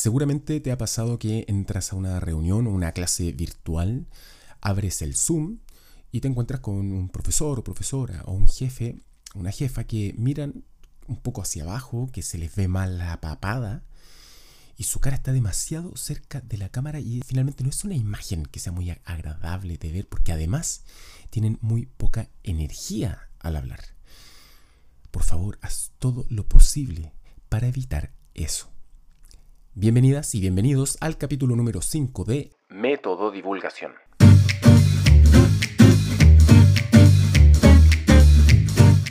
Seguramente te ha pasado que entras a una reunión o una clase virtual, abres el Zoom y te encuentras con un profesor o profesora o un jefe, una jefa que miran un poco hacia abajo, que se les ve mal la papada y su cara está demasiado cerca de la cámara y finalmente no es una imagen que sea muy agradable de ver porque además tienen muy poca energía al hablar. Por favor, haz todo lo posible para evitar eso. Bienvenidas y bienvenidos al capítulo número 5 de Método Divulgación.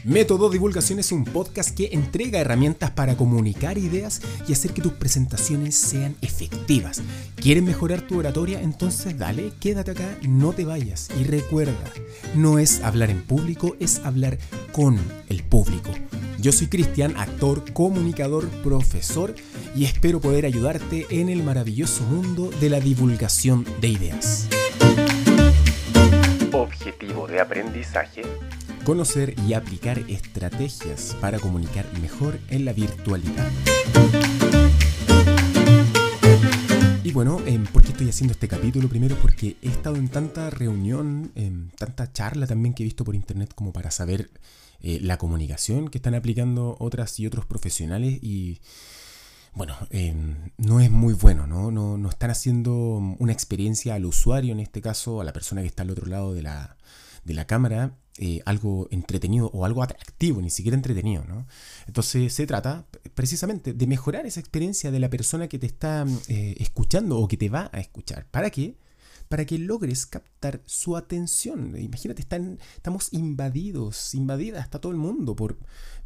Método Divulgación es un podcast que entrega herramientas para comunicar ideas y hacer que tus presentaciones sean efectivas. ¿Quieres mejorar tu oratoria? Entonces dale, quédate acá, no te vayas. Y recuerda, no es hablar en público, es hablar con el público. Yo soy Cristian, actor, comunicador, profesor y espero poder ayudarte en el maravilloso mundo de la divulgación de ideas. Objetivo de aprendizaje. Conocer y aplicar estrategias para comunicar mejor en la virtualidad. Y bueno, em, ¿por qué estoy haciendo este capítulo? Primero porque he estado en tanta reunión, en tanta charla también que he visto por internet como para saber eh, la comunicación que están aplicando otras y otros profesionales y bueno, em, no es muy bueno, ¿no? ¿no? están haciendo una experiencia al usuario, en este caso a la persona que está al otro lado de la, de la cámara, eh, algo entretenido o algo atractivo, ni siquiera entretenido, ¿no? Entonces se trata precisamente de mejorar esa experiencia de la persona que te está eh, escuchando o que te va a escuchar. ¿Para qué? para que logres captar su atención. Imagínate, estamos invadidos, invadida hasta todo el mundo por,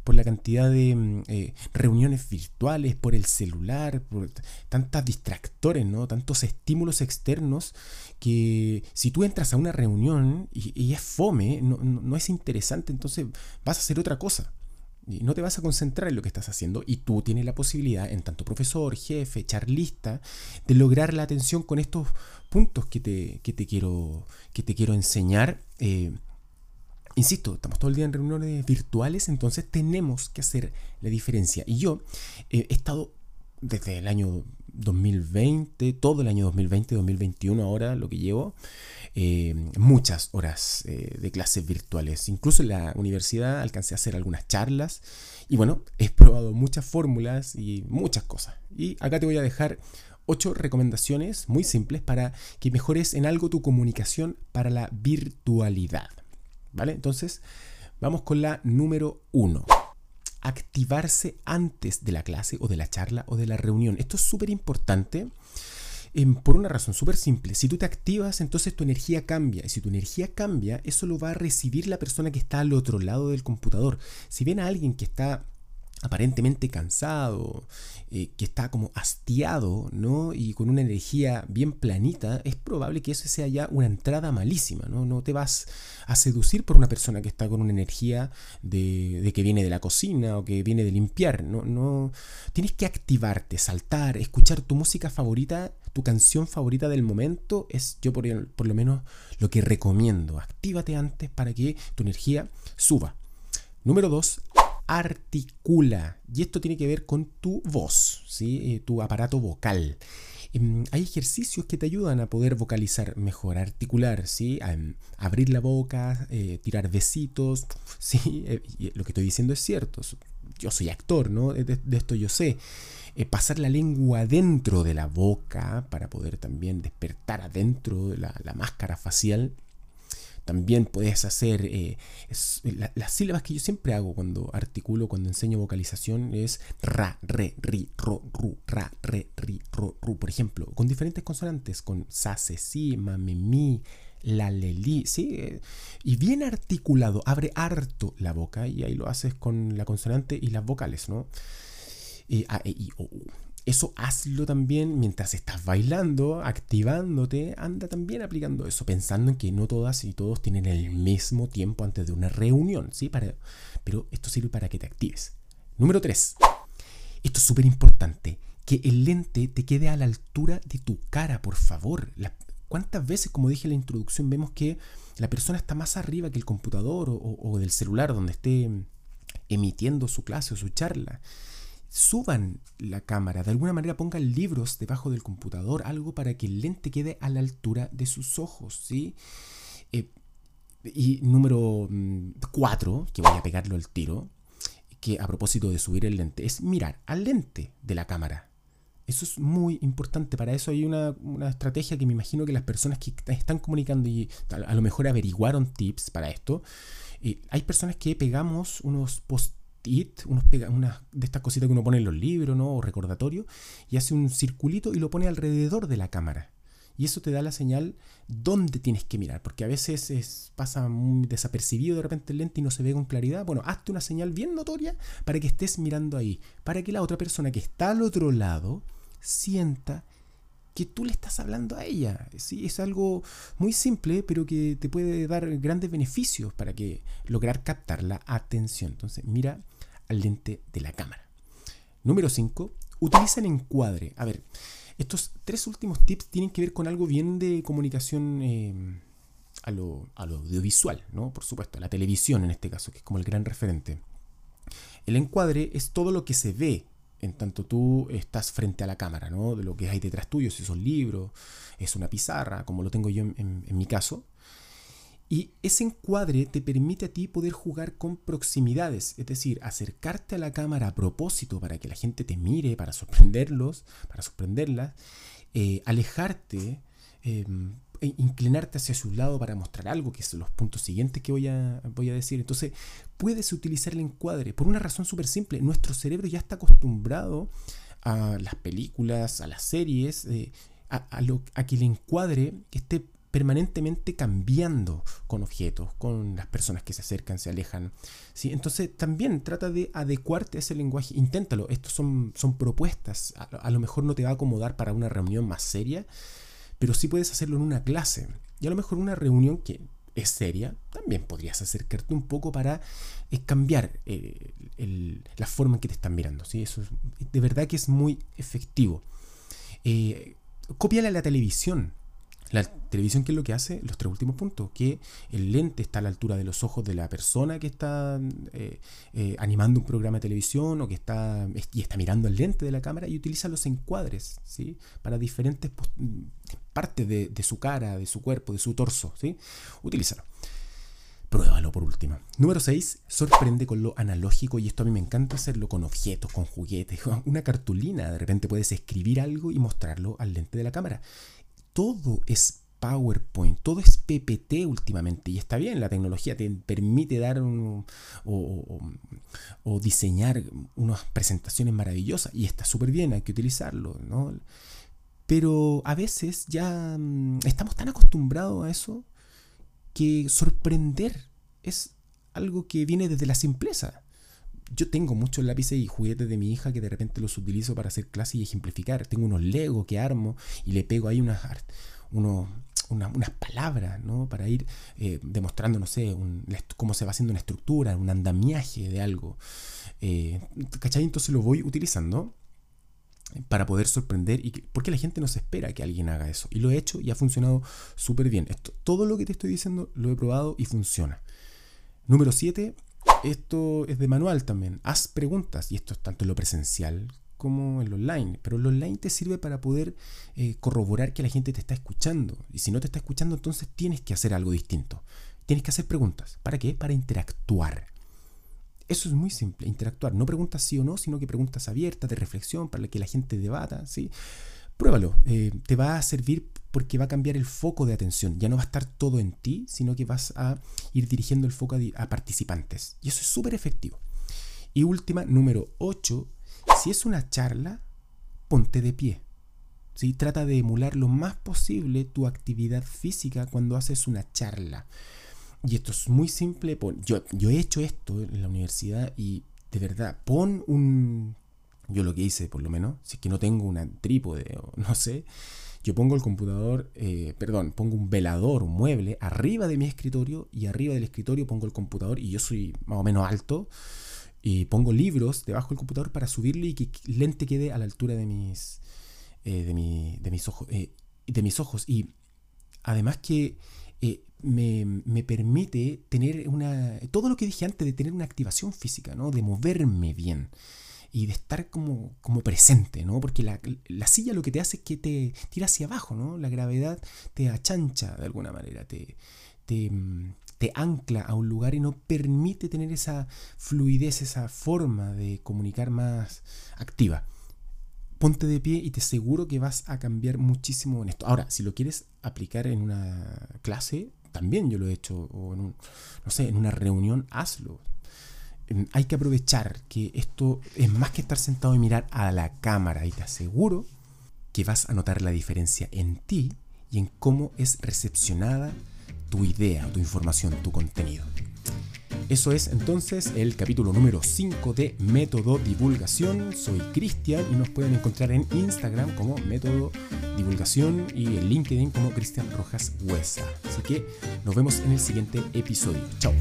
por la cantidad de mm, eh, reuniones virtuales, por el celular, por tantos distractores, ¿no? tantos estímulos externos que si tú entras a una reunión y, es fome, no, no es interesante, entonces vas a hacer otra cosa. Y no te vas a concentrar en lo que estás haciendo y tú tienes la posibilidad, en tanto profesor, jefe, charlista, de lograr la atención con estos puntos que te, te, quiero, que te quiero enseñar. Eh, insisto, estamos todo el día en reuniones virtuales, entonces tenemos que hacer la diferencia. Y yo eh, he estado desde el año 2020, todo el año 2020, 2021 ahora lo que llevo, eh, muchas horas eh, de clases virtuales. Incluso en la universidad alcancé a hacer algunas charlas y bueno, he probado muchas fórmulas y muchas cosas. Y acá te voy a dejar ocho recomendaciones muy simples para que mejores en algo tu comunicación para la virtualidad. ¿Vale? Entonces, vamos con la número uno activarse antes de la clase o de la charla o de la reunión. Esto es súper importante em, por una razón súper simple. Si tú te activas, entonces tu energía cambia. Y si tu energía cambia, eso lo va a recibir la persona que está al otro lado del computador. Si ven a alguien que está aparentemente cansado, eh, que está como hastiado, ¿no? Y con una energía bien planita, es probable que eso sea ya una entrada malísima, ¿no? No te vas a seducir por una persona que está con una energía de, que viene de la cocina o que viene de limpiar, ¿no? no Tienes que activarte, saltar, escuchar tu música favorita, tu canción favorita del momento, es yo por, por lo menos lo que recomiendo. Actívate antes para que tu energía suba. Número 2, articula. Y esto tiene que ver con tu voz, ¿sí? Eh, tu aparato vocal. Em, hay ejercicios que te ayudan a poder vocalizar mejor, articular, ¿sí? Em, abrir la boca, eh, tirar besitos. ¿sí? Eh, lo que estoy diciendo es cierto. Yo soy actor, ¿no? De, esto yo sé. pasar la lengua adentro de la boca para poder también despertar adentro de la máscara facial también puedes hacer eh, las sílabas que yo siempre hago cuando articulo, cuando enseño vocalización es ra, re, ri, ro, ru, ra, re, ri, ro, ru. Por ejemplo, con diferentes consonantes, con sa, se, si, ma, me, mi, la, le, li, ¿sí? Eh, y bien articulado, abre harto la boca y ahí lo haces con la consonante y las vocales, ¿no? Eh, a, e, i, o, u. Eso hazlo también mientras estás bailando, activándote, anda también aplicando eso, pensando en que no todas y todos tienen el mismo tiempo antes de una reunión, ¿sí? Pero esto sirve para que te actives. Número 3. Esto es súper importante, que el lente te quede a la altura de tu cara, por favor. ¿Cuántas veces, como dije en la introducción, vemos que la persona está más arriba que el computador o, o del celular donde esté emitiendo su clase o su charla? Suban la cámara, de alguna manera pongan libros debajo del computador, algo para que el lente quede a la altura de sus ojos, ¿sí? Eh, y número 4, mm, que voy a pegarlo al tiro, que a propósito de subir el lente, es mirar al lente de la cámara. Eso es muy importante. Para eso hay una, estrategia que me imagino que las personas que están comunicando y a, lo mejor averiguaron tips para esto. Eh, hay personas que pegamos unos post-it, unos unas de estas cositas que uno pone en los libros ¿no? o recordatorio, y hace un circulito y lo pone alrededor de la cámara. Y eso te da la señal dónde tienes que mirar, porque a veces pasa muy desapercibido de repente el lente y no se ve con claridad. Bueno, hazte una señal bien notoria para que estés mirando ahí, para que la otra persona que está al otro lado sienta que tú le estás hablando a ella. ¿sí? Es algo muy simple, pero que te puede dar grandes beneficios para que lograr captar la atención. Entonces, mira al lente de la cámara. Número 5. Utiliza el encuadre. A ver, estos tres últimos tips tienen que ver con algo bien de comunicación eh, a, lo, a, audiovisual, ¿no? Por supuesto, la televisión en este caso, que es como el gran referente. El encuadre es todo lo que se ve en tanto tú estás frente a la cámara, ¿no? De lo que hay detrás tuyo, si son libros, es una pizarra, como lo tengo yo en, mi caso. Y ese encuadre te permite a ti poder jugar con proximidades, es decir, acercarte a la cámara a propósito para que la gente te mire, para sorprenderlos, para sorprenderlas, eh, alejarte, em, e inclinarte hacia su lado para mostrar algo, que son los puntos siguientes que voy a, voy a decir. Entonces, puedes utilizar el encuadre por una razón súper simple. Nuestro cerebro ya está acostumbrado a las películas, a las series, eh, a, lo, a que el encuadre esté permanentemente cambiando con objetos, con las personas que se acercan, se alejan. ¿sí? Entonces también trata de adecuarte a ese lenguaje, inténtalo, estos son, son propuestas, a, lo mejor no te va a acomodar para una reunión más seria, pero sí puedes hacerlo en una clase. Y a lo mejor una reunión que es seria, también podrías acercarte un poco para eh, cambiar eh, la forma en que te están mirando. ¿sí? Eso de verdad que es muy efectivo. Eh, a la televisión. Televisión, ¿qué es lo que hace? Los tres últimos puntos, que el lente está a la altura de los ojos de la persona que está eh, eh, animando un programa de televisión o que está, y está mirando el lente de la cámara y utiliza los encuadres, ¿sí? Para diferentes partes de, su cara, de su cuerpo, de su torso, ¿sí? Utilízalo. Pruébalo por último. Número 6. Sorprende con lo analógico y esto a mí me encanta hacerlo con objetos, con juguetes, una cartulina. De repente puedes escribir algo y mostrarlo al lente de la cámara todo es PowerPoint, todo es PPT últimamente y está bien, la tecnología te permite dar o, diseñar unas presentaciones maravillosas y está súper bien, hay que utilizarlo, ¿no? Pero a veces ya mm, estamos tan acostumbrados a eso que sorprender es algo que viene desde la simpleza. Yo tengo muchos lápices y juguetes de mi hija que de repente los utilizo para hacer clases y ejemplificar. Tengo unos Lego que armo y le pego ahí unas, unas palabras, ¿no? Para ir eh, demostrando, no sé, cómo se va haciendo una estructura, un andamiaje de algo. Eh, ¿Cachai? Entonces lo voy utilizando para poder sorprender y porque la gente no se espera que alguien haga eso. Y lo he hecho y ha funcionado súper bien. Esto, todo lo que te estoy diciendo lo he probado y funciona. Número 7, esto es de manual también. Haz preguntas, y esto es tanto en lo presencial como en lo online. Pero el online te sirve para poder eh, corroborar que la gente te está escuchando. Y si no te está escuchando, entonces tienes que hacer algo distinto. Tienes que hacer preguntas. ¿Para qué? Para interactuar. Eso es muy simple, interactuar. No preguntas sí o no, sino que preguntas abiertas, de reflexión, para que la gente debata. ¿sí? Pruébalo. Eh, te va a servir porque va a cambiar el foco de atención. Ya no va a estar todo en ti, sino que vas a ir dirigiendo el foco a, participantes. Y eso es súper efectivo. Y última, número 8. Si es una charla, ponte de pie. ¿sí? Trata de emular lo más posible tu actividad física cuando haces una charla. Y esto es muy simple. Yo, he hecho esto en la universidad y de verdad, pon un... Yo lo que hice, por lo menos, si es que no tengo un trípode o no sé, yo pongo el computador, eh, perdón, pongo un velador, un mueble, arriba de mi escritorio y arriba del escritorio pongo el computador y yo soy más o menos alto y pongo libros debajo del computador para subirle y que lente quede a la altura de mis, eh, de, de, mis ojos. Eh, de mis ojos. Y además que me, me, permite tener una... Todo lo que dije antes de tener una activación física, ¿no? De moverme bien. y de estar como, como presente, ¿no? Porque la, la, silla lo que te hace es que te tira hacia abajo, ¿no? La gravedad te achancha de alguna manera, te, te, ancla a un lugar y no permite tener esa fluidez, esa forma de comunicar más activa. Ponte de pie y te aseguro que vas a cambiar muchísimo en esto. Ahora, si lo quieres aplicar en una clase, también yo lo he hecho, o no sé, en una reunión, hazlo. Em, hay que aprovechar que esto es más que estar sentado y mirar a la cámara y te aseguro que vas a notar la diferencia en ti y en cómo es recepcionada tu idea, tu información, tu contenido. Eso es entonces el capítulo número 5 de Método Divulgación. Soy Cristian y nos pueden encontrar en Instagram como Método Divulgación y en LinkedIn como Cristian Rojas Huesa. Así que nos vemos en el siguiente episodio. Chao.